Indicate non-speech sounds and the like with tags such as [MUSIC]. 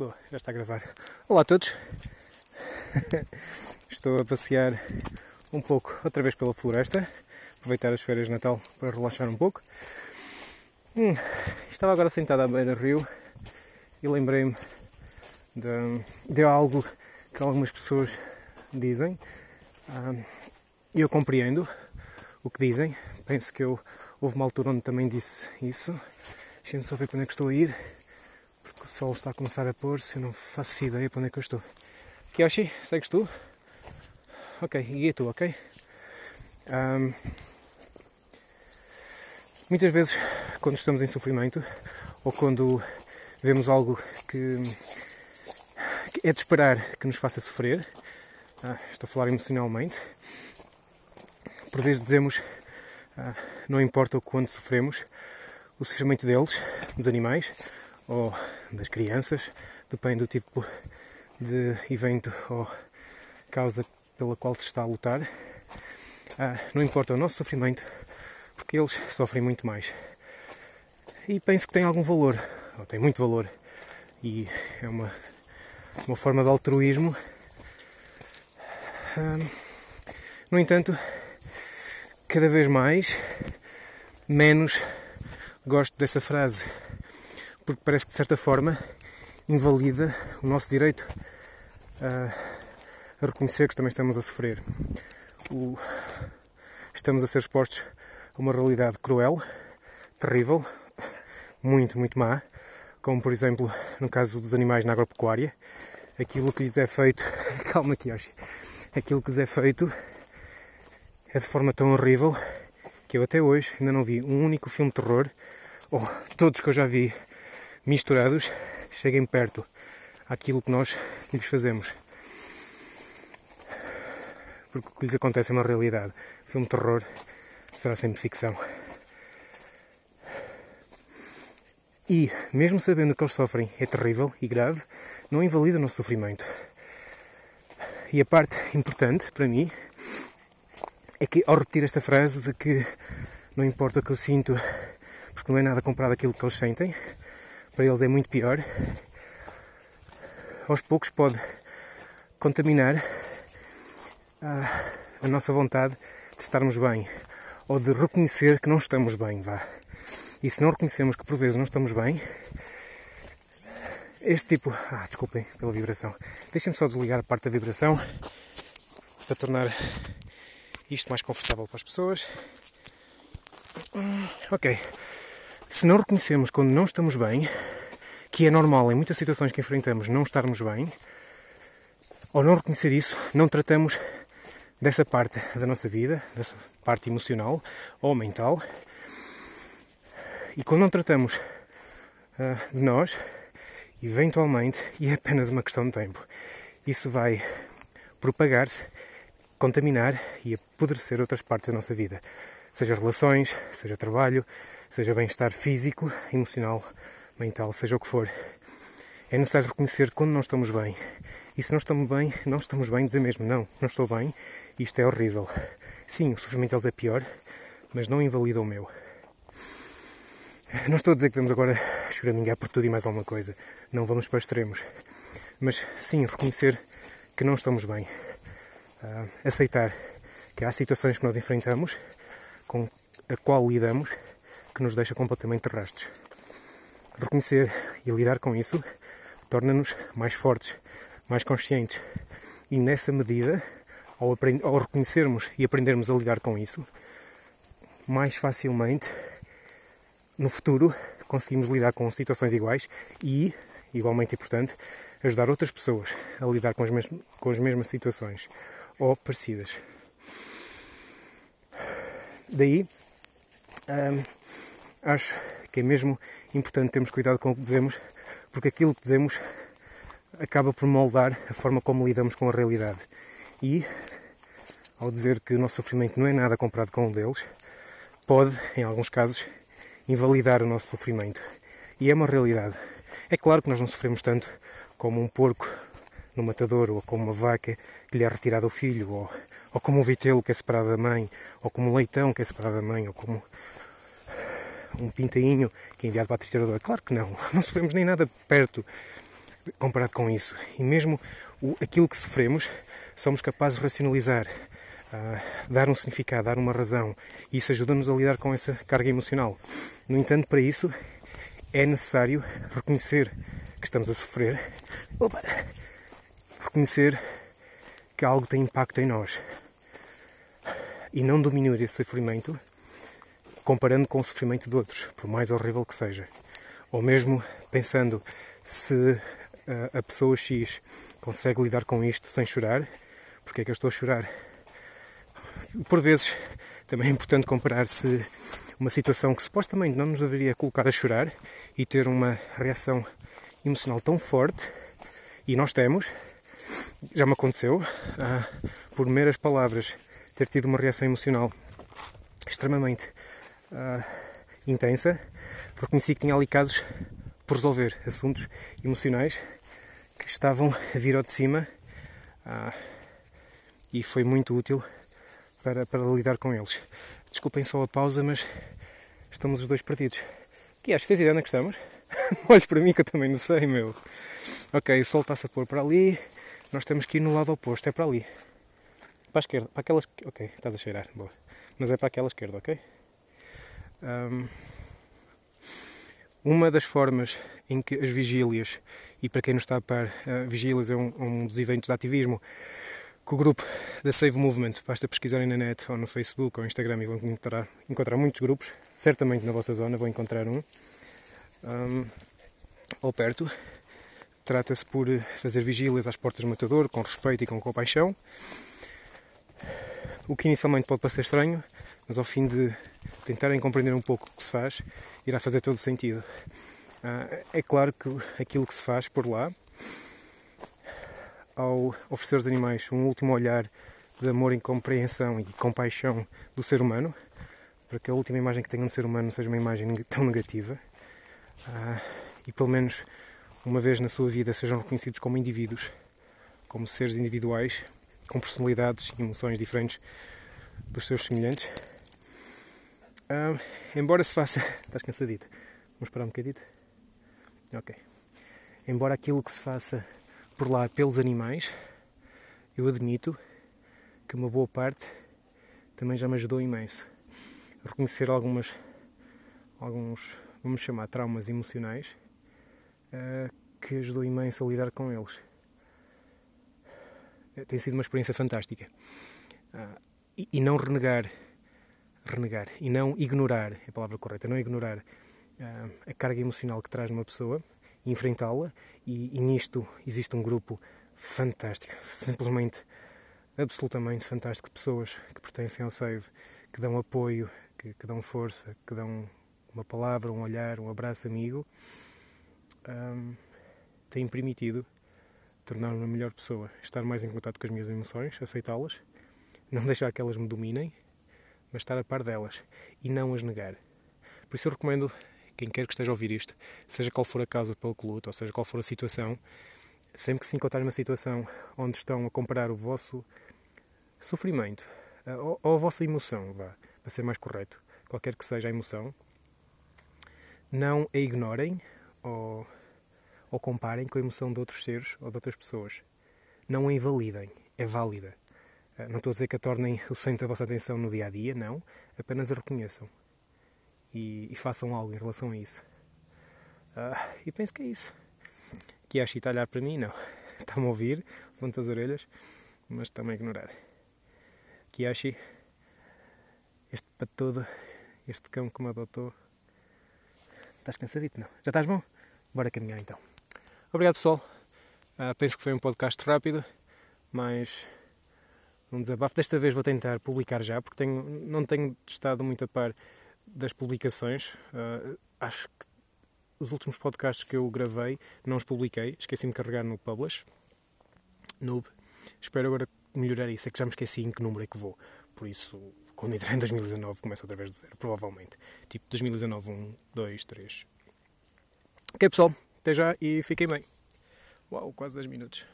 Boa, já está a gravar. Olá a todos. [LAUGHS] Estou a passear um pouco outra vez pela floresta, aproveitar as férias de Natal para relaxar um pouco. Hum, estava agora sentado à beira do rio e lembrei-me de, de, algo que algumas pessoas dizem e eu compreendo o que dizem. Penso que eu houve uma altura onde também disse isso. Deixem-me só ver para é que estou a ir, o sol está a começar a pôr-se, eu não faço ideia para onde é que eu estou. Kiyoshi, segues tu? Ok, e tu, ok? Um, muitas vezes, quando estamos em sofrimento ou quando vemos algo que, que é de esperar que nos faça sofrer, ah, estou a falar emocionalmente, por vezes dizemos ah, não importa o quanto sofremos, o sofrimento deles, dos animais ou das crianças, depende do tipo de evento ou causa pela qual se está a lutar. Ah, não importa o nosso sofrimento, porque eles sofrem muito mais. E penso que tem algum valor, ou tem muito valor, e é uma, uma forma de altruísmo. Ah, no entanto, cada vez mais menos gosto dessa frase, porque parece que de certa forma invalida o nosso direito a, a reconhecer que também estamos a sofrer. O, estamos a ser expostos a uma realidade cruel, terrível, muito, muito má, como por exemplo no caso dos animais na agropecuária, aquilo que lhes é feito, [LAUGHS] calma aqui, Yoshi, aquilo que lhes é feito é de forma tão horrível que eu até hoje ainda não vi um único filme de terror, ou todos que eu já vi misturados, cheguem perto àquilo que nós lhes fazemos. Porque o que lhes acontece é uma realidade. O filme de terror será sempre ficção. E, mesmo sabendo que eles sofrem é terrível e grave, não invalida o nosso sofrimento. E a parte importante para mim é que ao repetir esta frase de que não importa o que eu sinto, porque não é nada comparado àquilo que eles sentem, para eles é muito pior, aos poucos pode contaminar a, a nossa vontade de estarmos bem ou de reconhecer que não estamos bem, vá. E se não reconhecemos que por vezes não estamos bem, este tipo. Ah, desculpem pela vibração. Deixem-me só desligar a parte da vibração para tornar isto mais confortável para as pessoas. Ok. Se não reconhecemos quando não estamos bem, que é normal em muitas situações que enfrentamos não estarmos bem, ao não reconhecer isso, não tratamos dessa parte da nossa vida, dessa parte emocional ou mental. E quando não tratamos uh, de nós, eventualmente, e é apenas uma questão de tempo, isso vai propagar-se contaminar e apodrecer outras partes da nossa vida. Seja relações, seja trabalho, seja bem-estar físico, emocional, mental, seja o que for. É necessário reconhecer quando não estamos bem. E se não estamos bem, não estamos bem, dizer mesmo, não, não estou bem, isto é horrível. Sim, o sofrimento deles é pior, mas não invalida o meu. Não estou a dizer que vamos agora choramingar por tudo e mais alguma coisa. Não vamos para extremos. Mas sim, reconhecer que não estamos bem uh, aceitar que há situações que nós enfrentamos com a qual lidamos que nos deixa completamente rastos. Reconhecer e lidar com isso torna-nos mais fortes, mais conscientes e nessa medida, ao, ao reconhecermos e aprendermos a lidar com isso, mais facilmente no futuro conseguimos lidar com situações iguais e, igualmente importante, ajudar outras pessoas a lidar com as, com as mesmas situações ou parecidas. Daí, hum, acho que é mesmo importante termos cuidado com o que dizemos, porque aquilo que dizemos acaba por moldar a forma como lidamos com a realidade. E, ao dizer que o nosso sofrimento não é nada comparado com o deles, pode, em alguns casos, invalidar o nosso sofrimento. E é uma realidade. É claro que nós não sofremos tanto como um porco no matador, ou como uma vaca que lhe é retirado o filho, ou, ou como um vitelo que é separado da mãe, ou como um leitão que é separado da mãe, ou como um pintainho que é enviado para a trituradora. Claro que não, [LAUGHS] não sofremos nem nada perto comparado com isso. E mesmo o, aquilo que sofremos, somos capazes de racionalizar, uh, dar um significado, dar uma razão. E isso ajuda-nos a lidar com essa carga emocional. No entanto, para isso é necessário reconhecer que estamos a sofrer, Opa! reconhecer que algo tem impacto em nós e não diminuir esse sofrimento comparando com o sofrimento de outros, por mais horrível que seja. Ou mesmo pensando se a, a pessoa X consegue lidar com isto sem chorar, porque é que eu estou a chorar? Por vezes também é importante comparar se uma situação que supostamente não nos deveria colocar a chorar e ter uma reação emocional tão forte, e nós temos, já me aconteceu, ah, por meras palavras, ter tido uma reação emocional extremamente ah, intensa, reconheci que tinha ali casos por resolver, assuntos emocionais que estavam a vir ao de cima ah, e foi muito útil para, para lidar com eles. Desculpem só a pausa, mas estamos os dois partidos. Que achas? Tens ideia onde é que estamos? [LAUGHS] Olhes para mim que eu também não sei, meu. Ok, o sol está-se a pôr para ali. Nós temos que ir no lado oposto, é para ali. Para a esquerda, para aquelas. Ok, estás a cheirar, boa. Mas é para aquela esquerda, ok? Um, uma das formas em que as vigílias, e para quem não está a par, uh, vigílias é um, um dos eventos de ativismo que o grupo da Save Movement, basta pesquisarem na net ou no Facebook ou Instagram e vão encontrar, encontrar muitos grupos, certamente na vossa zona vão encontrar um, um ou perto. Trata-se por fazer vigílias às portas do matador, com respeito e com compaixão. O que inicialmente pode parecer estranho, mas ao fim de tentarem compreender um pouco o que se faz, irá fazer todo o sentido. Uh, é claro que aquilo que se faz por lá ao oferecer aos animais um último olhar de amor e compreensão e compaixão do ser humano, para que a última imagem que tenham do ser humano seja uma imagem tão negativa, uh, e pelo menos uma vez na sua vida sejam reconhecidos como indivíduos, como seres individuais, com personalidades e emoções diferentes dos seus semelhantes. Uh, embora se faça. [LAUGHS] Estás cansadito? Vamos parar um bocadito? Ok. Embora aquilo que se faça por lá pelos animais, eu admito que uma boa parte também já me ajudou imenso. A reconhecer algumas, alguns, vamos chamar, traumas emocionais que ajudou imenso a lidar com eles. Uh, tem sido uma experiência fantástica. Uh, e, não renegar, renegar, e não ignorar, é a palavra correta, não ignorar a carga emocional que traz numa pessoa enfrentá-la e, e, nisto existe um grupo fantástico, simplesmente absolutamente fantástico de pessoas que pertencem ao Save, que dão apoio, que, que dão força, que dão uma palavra, um olhar, um abraço amigo, um, têm permitido tornar-me uma melhor pessoa, estar mais em contato com as minhas emoções, aceitá-las, não [LAUGHS] deixar que elas me dominem, mas estar a par delas e não as negar. Por isso eu recomendo quem quer que esteja a ouvir isto, seja qual for a causa pelo que luta, ou seja qual for a situação, sempre que se encontrarem numa situação onde estão a comparar o vosso sofrimento eh, ou, ou a vossa emoção, vá, para ser mais correto, qualquer que seja a emoção, não a ignorem ou, ou comparem com a emoção de outros seres ou de outras pessoas. Não a invalidem, é válida. Eh, não estou a dizer que a tornem o centro da vossa atenção no dia a dia, não, apenas a reconheçam e, e façam algo em relação a isso. Uh, e penso que é isso. Que a olhar para mim, não. [LAUGHS] Está-me a ouvir, levanta as orelhas, mas está-me a ignorar. Kiashi, este para todo, este cão que me adotou. Estás cansadito? Não? Já estás bom? Bora caminhar então. Obrigado pessoal. Uh, penso que foi um podcast rápido, mas um desabafo. Desta vez vou tentar publicar já, porque tenho, não tenho estado muito a par das publicações. Uh, acho que os últimos podcasts que eu gravei não os publiquei, esqueci-me de carregar no Publish, Noob. Espero agora melhorar isso, é que já me esqueci em que número é que vou. Por isso, quando entrar em 2019, começo outra vez de zero, provavelmente. Tipo 2019, 1, 2, 3. Ok, pessoal, até já e fiquem bem. Uau, quase 10 minutos.